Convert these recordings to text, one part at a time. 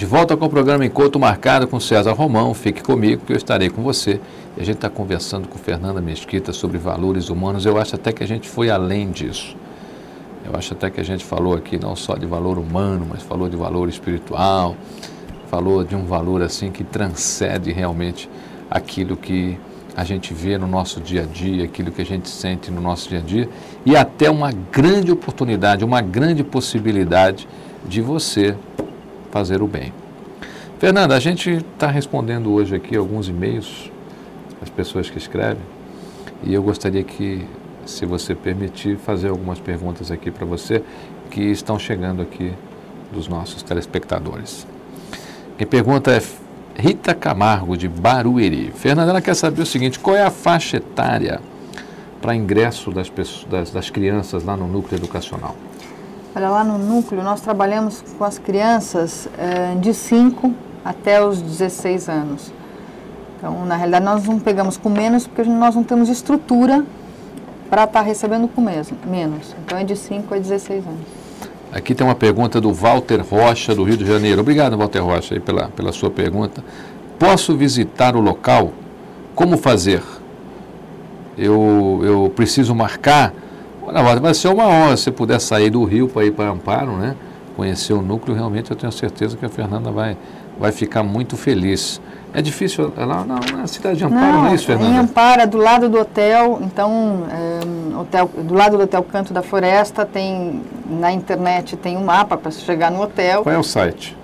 De volta com o programa Encontro Marcado com César Romão. Fique comigo que eu estarei com você. E a gente está conversando com Fernanda Mesquita sobre valores humanos. Eu acho até que a gente foi além disso. Eu acho até que a gente falou aqui não só de valor humano, mas falou de valor espiritual, falou de um valor assim que transcende realmente aquilo que a gente vê no nosso dia a dia, aquilo que a gente sente no nosso dia a dia, e até uma grande oportunidade, uma grande possibilidade de você fazer o bem. Fernanda, a gente está respondendo hoje aqui alguns e-mails das pessoas que escrevem e eu gostaria que, se você permitir, fazer algumas perguntas aqui para você que estão chegando aqui dos nossos telespectadores. Quem pergunta é Rita Camargo, de Barueri. Fernanda, ela quer saber o seguinte: qual é a faixa etária para ingresso das, pessoas, das, das crianças lá no núcleo educacional? Olha, lá no núcleo nós trabalhamos com as crianças é, de 5 até os 16 anos. Então, na realidade, nós não pegamos com menos porque nós não temos estrutura para estar tá recebendo com menos. Então, é de 5 a 16 anos. Aqui tem uma pergunta do Walter Rocha, do Rio de Janeiro. Obrigado, Walter Rocha, aí pela, pela sua pergunta. Posso visitar o local? Como fazer? Eu, eu preciso marcar Olha, vai ser uma honra se puder sair do Rio para ir para Amparo, né? Conhecer o núcleo, realmente eu tenho certeza que a Fernanda vai, vai ficar muito feliz. É difícil, é lá na, na cidade de Amparo, não, não é isso, Fernanda? Em Amparo, é do lado do hotel, então, é, hotel, do lado do Hotel Canto da Floresta, tem, na internet tem um mapa para chegar no hotel. Qual é o site?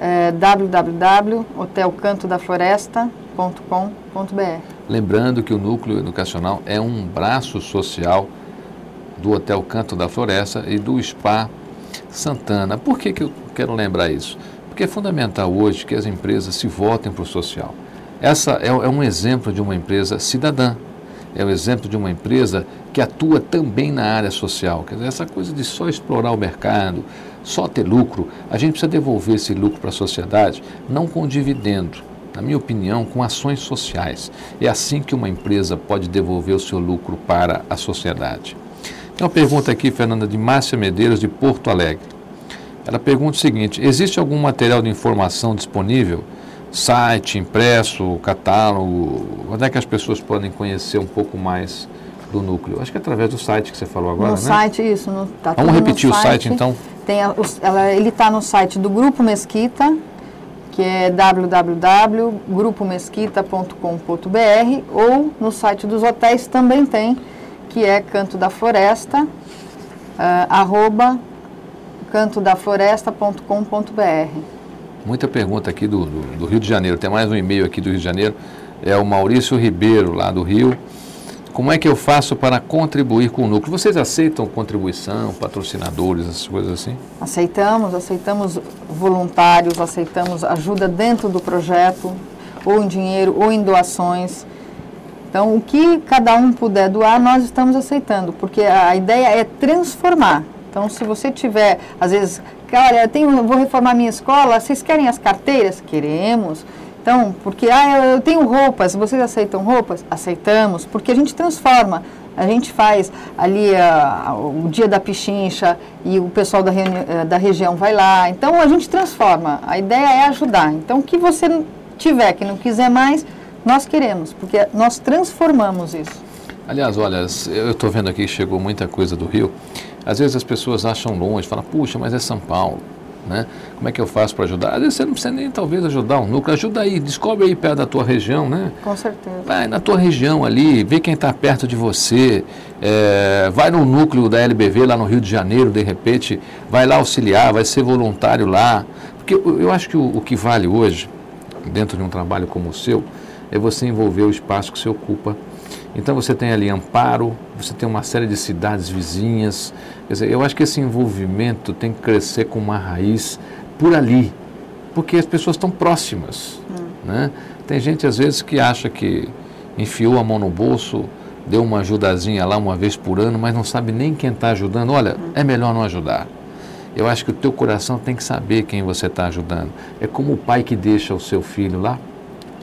É, www.hotelcantodafloresta.com.br Lembrando que o núcleo educacional é um braço social do Hotel Canto da Floresta e do Spa Santana. Por que, que eu quero lembrar isso? Porque é fundamental hoje que as empresas se voltem para o social. Essa é, é um exemplo de uma empresa cidadã, é o um exemplo de uma empresa que atua também na área social. Quer dizer, essa coisa de só explorar o mercado, só ter lucro, a gente precisa devolver esse lucro para a sociedade, não com dividendo, na minha opinião, com ações sociais. É assim que uma empresa pode devolver o seu lucro para a sociedade. Tem uma pergunta aqui, Fernanda, de Márcia Medeiros, de Porto Alegre. Ela pergunta o seguinte: existe algum material de informação disponível? Site, impresso, catálogo? Onde é que as pessoas podem conhecer um pouco mais do núcleo? Acho que é através do site que você falou agora, no né? Site, isso. No, tá Vamos repetir o site, então? Tem a, ela, ele está no site do Grupo Mesquita, que é www.grupomesquita.com.br ou no site dos hotéis também tem que é Canto da Floresta, uh, arroba cantodafloresta.com.br. Muita pergunta aqui do, do, do, Rio de Janeiro. Tem mais um e-mail aqui do Rio de Janeiro. É o Maurício Ribeiro, lá do Rio. Como é que eu faço para contribuir com o núcleo? Vocês aceitam contribuição, patrocinadores, essas coisas assim? Aceitamos, aceitamos voluntários, aceitamos ajuda dentro do projeto, ou em dinheiro, ou em doações. Então, o que cada um puder doar, nós estamos aceitando, porque a ideia é transformar. Então, se você tiver, às vezes, olha, eu tenho, vou reformar minha escola, vocês querem as carteiras? Queremos. Então, porque ah, eu tenho roupas, vocês aceitam roupas? Aceitamos, porque a gente transforma. A gente faz ali a, o dia da pichincha e o pessoal da, eh, da região vai lá. Então, a gente transforma. A ideia é ajudar. Então, o que você tiver, que não quiser mais, nós queremos, porque nós transformamos isso. Aliás, olha, eu estou vendo aqui que chegou muita coisa do Rio. Às vezes as pessoas acham longe, falam, puxa, mas é São Paulo. Né? Como é que eu faço para ajudar? Às vezes você não precisa nem talvez ajudar um núcleo, ajuda aí, descobre aí perto da tua região, né? Com certeza. Vai na tua região ali, vê quem está perto de você, é, vai no núcleo da LBV lá no Rio de Janeiro, de repente, vai lá auxiliar, vai ser voluntário lá. Porque eu, eu acho que o, o que vale hoje, dentro de um trabalho como o seu, é você envolver o espaço que você ocupa. Então você tem ali Amparo, você tem uma série de cidades vizinhas. Quer dizer, eu acho que esse envolvimento tem que crescer com uma raiz por ali, porque as pessoas estão próximas. Hum. Né? Tem gente às vezes que acha que enfiou a mão no bolso, deu uma ajudazinha lá uma vez por ano, mas não sabe nem quem está ajudando. Olha, hum. é melhor não ajudar. Eu acho que o teu coração tem que saber quem você está ajudando. É como o pai que deixa o seu filho lá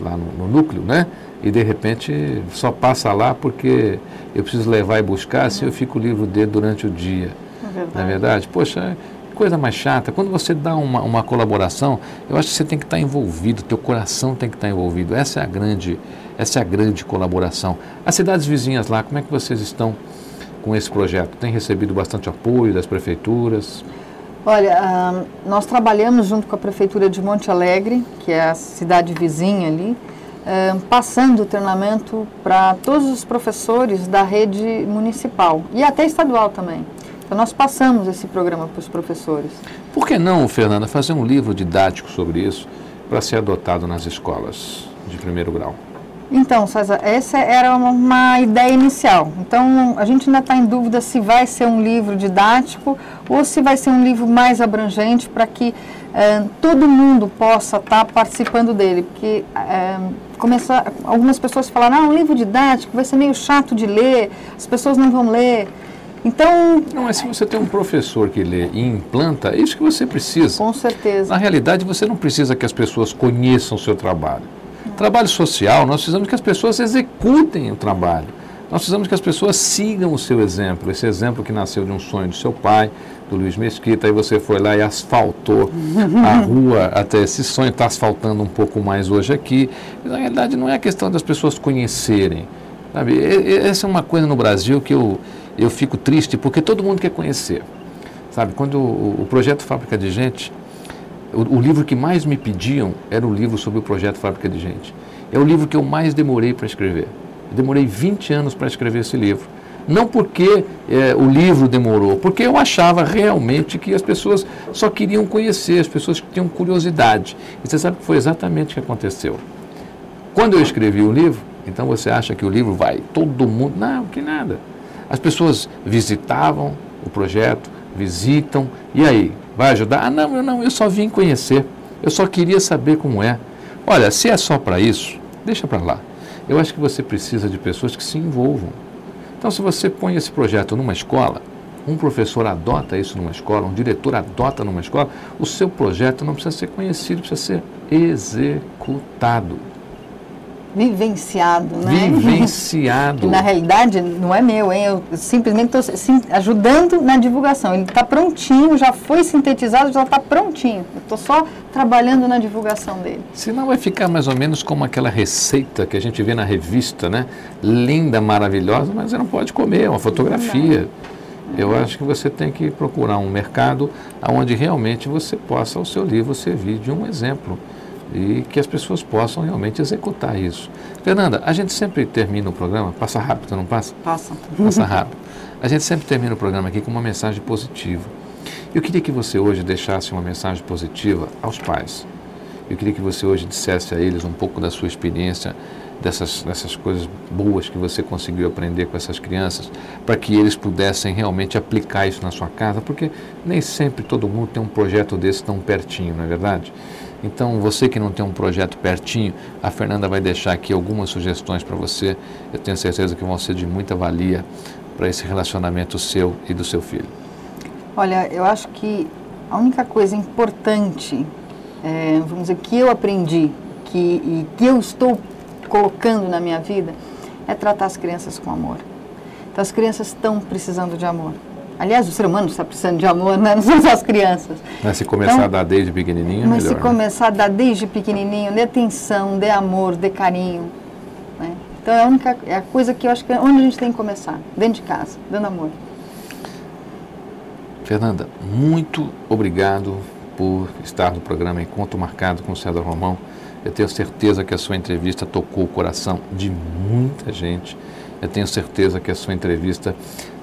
lá no, no, núcleo, né? E de repente só passa lá porque eu preciso levar e buscar, assim eu fico livre dele durante o dia. É verdade. Não é verdade? Poxa, coisa mais chata. Quando você dá uma, uma colaboração, eu acho que você tem que estar envolvido, teu coração tem que estar envolvido. Essa é a grande, essa é a grande colaboração. As cidades vizinhas lá, como é que vocês estão com esse projeto? Tem recebido bastante apoio das prefeituras? Olha, nós trabalhamos junto com a Prefeitura de Monte Alegre, que é a cidade vizinha ali, passando o treinamento para todos os professores da rede municipal e até estadual também. Então nós passamos esse programa para os professores. Por que não, Fernanda, fazer um livro didático sobre isso para ser adotado nas escolas de primeiro grau? Então, César, essa era uma ideia inicial. Então, a gente ainda está em dúvida se vai ser um livro didático ou se vai ser um livro mais abrangente para que eh, todo mundo possa estar tá participando dele. Porque eh, começar, algumas pessoas falaram, ah, um livro didático vai ser meio chato de ler, as pessoas não vão ler. Então. Não, mas se você tem um professor que lê e implanta, é isso que você precisa. Com certeza. Na realidade, você não precisa que as pessoas conheçam o seu trabalho. Trabalho social, nós precisamos que as pessoas executem o trabalho. Nós precisamos que as pessoas sigam o seu exemplo, esse exemplo que nasceu de um sonho do seu pai, do Luiz Mesquita, aí você foi lá e asfaltou a rua até esse sonho, está asfaltando um pouco mais hoje aqui. Na realidade, não é a questão das pessoas conhecerem. Sabe? Essa é uma coisa no Brasil que eu, eu fico triste, porque todo mundo quer conhecer. Sabe, quando o, o projeto Fábrica de Gente o, o, livro que mais me pediam era o livro sobre o projeto Fábrica de Gente. É o livro que eu mais demorei para escrever. Eu demorei 20 anos para escrever esse livro. Não porque é, o livro demorou, porque eu achava realmente que as pessoas só queriam conhecer, as pessoas tinham curiosidade. E você sabe que foi exatamente o que aconteceu. Quando eu escrevi o livro, então você acha que o livro vai, todo mundo. Não, que nada. As pessoas visitavam o projeto, visitam, e aí? Vai ajudar? Ah, não, eu não, eu só vim conhecer. Eu só queria saber como é. Olha, se é só para isso, deixa para lá. Eu acho que você precisa de pessoas que se envolvam. Então, se você põe esse projeto numa escola, um professor adota isso numa escola, um diretor adota numa escola, o seu projeto não precisa ser conhecido, precisa ser executado vivenciado, né? Vivenciado. na realidade não é meu, hein? Eu simplesmente estou ajudando na divulgação. Ele está prontinho, já foi sintetizado, já está prontinho. Eu estou só trabalhando na divulgação dele. Senão vai ficar mais ou menos como aquela receita que a gente vê na revista, né? Linda, maravilhosa, mas você não pode comer, é uma fotografia. Eu acho que você tem que procurar um mercado onde realmente você possa, o seu livro, servir de um exemplo e que as pessoas possam realmente executar isso. Fernanda, a gente sempre termina o programa, passa rápido, não passa? Passa. Passa rápido. A gente sempre termina o programa aqui com uma mensagem positiva. Eu queria que você hoje deixasse uma mensagem positiva aos pais. Eu queria que você hoje dissesse a eles um pouco da sua experiência, dessas, dessas coisas boas que você conseguiu aprender com essas crianças, para que eles pudessem realmente aplicar isso na sua casa, porque nem sempre todo mundo tem um projeto desse tão pertinho, não é verdade? Então, você que não tem um projeto pertinho, a Fernanda vai deixar aqui algumas sugestões para você. Eu tenho certeza que vão ser de muita valia para esse relacionamento seu e do seu filho. Olha, eu acho que a única coisa importante, é, vamos dizer, que eu aprendi que, e que eu estou colocando na minha vida é tratar as crianças com amor. Então, as crianças estão precisando de amor. Aliás, o ser humano está precisando de amor, né? não são só as crianças. Mas se começar então, a dar desde pequenininho, Mas melhor, se começar a dar desde pequenininho, de atenção, de amor, de carinho. Né? Então é a única é a coisa que eu acho que é onde a gente tem que começar, dentro de casa, dando amor. Fernanda, muito obrigado por estar no programa Encontro Marcado com o César Romão. Eu tenho certeza que a sua entrevista tocou o coração de muita gente. Eu tenho certeza que a sua entrevista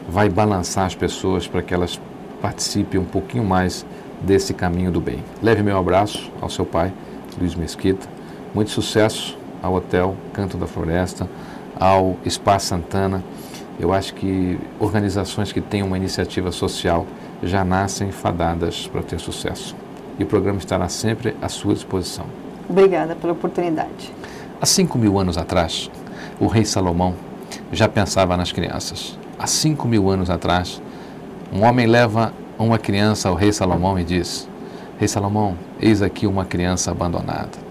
vai balançar as pessoas para que elas participem um pouquinho mais desse caminho do bem. Leve meu abraço ao seu pai, Luiz Mesquita. Muito sucesso ao Hotel Canto da Floresta, ao Espaço Santana. Eu acho que organizações que têm uma iniciativa social já nascem fadadas para ter sucesso. E o programa estará sempre à sua disposição. Obrigada pela oportunidade. Há cinco mil anos atrás, o rei Salomão já pensava nas crianças há cinco mil anos atrás, um homem leva uma criança ao rei Salomão e diz: Rei Salomão, eis aqui uma criança abandonada.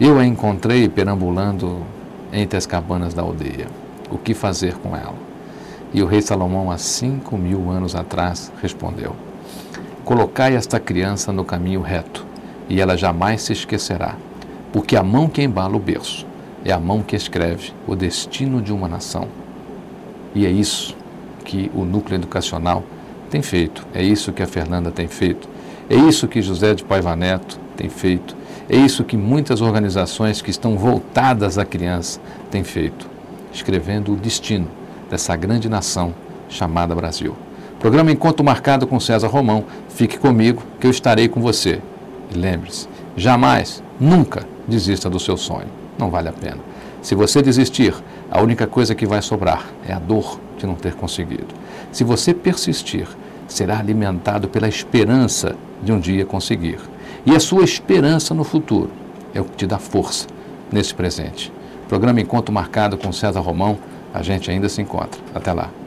Eu a encontrei perambulando entre as cabanas da aldeia. O que fazer com ela? E o rei Salomão, há cinco mil anos atrás, respondeu: Colocai esta criança no caminho reto, e ela jamais se esquecerá, porque a mão que embala o berço é a mão que escreve o destino de uma nação. E é isso que o núcleo educacional tem feito, é isso que a Fernanda tem feito, é isso que José de Paiva Neto tem feito, é isso que muitas organizações que estão voltadas à criança têm feito, escrevendo o destino dessa grande nação chamada Brasil. Programa Encontro Marcado com César Romão. Fique comigo que eu estarei com você. E lembre-se, jamais, nunca desista do seu sonho. Não vale a pena. Se você desistir, a única coisa que vai sobrar é a dor de não ter conseguido. Se você persistir, será alimentado pela esperança de um dia conseguir. E a sua esperança no futuro é o que te dá força nesse presente. Programa Encontro Marcado com César Romão. A gente ainda se encontra. Até lá.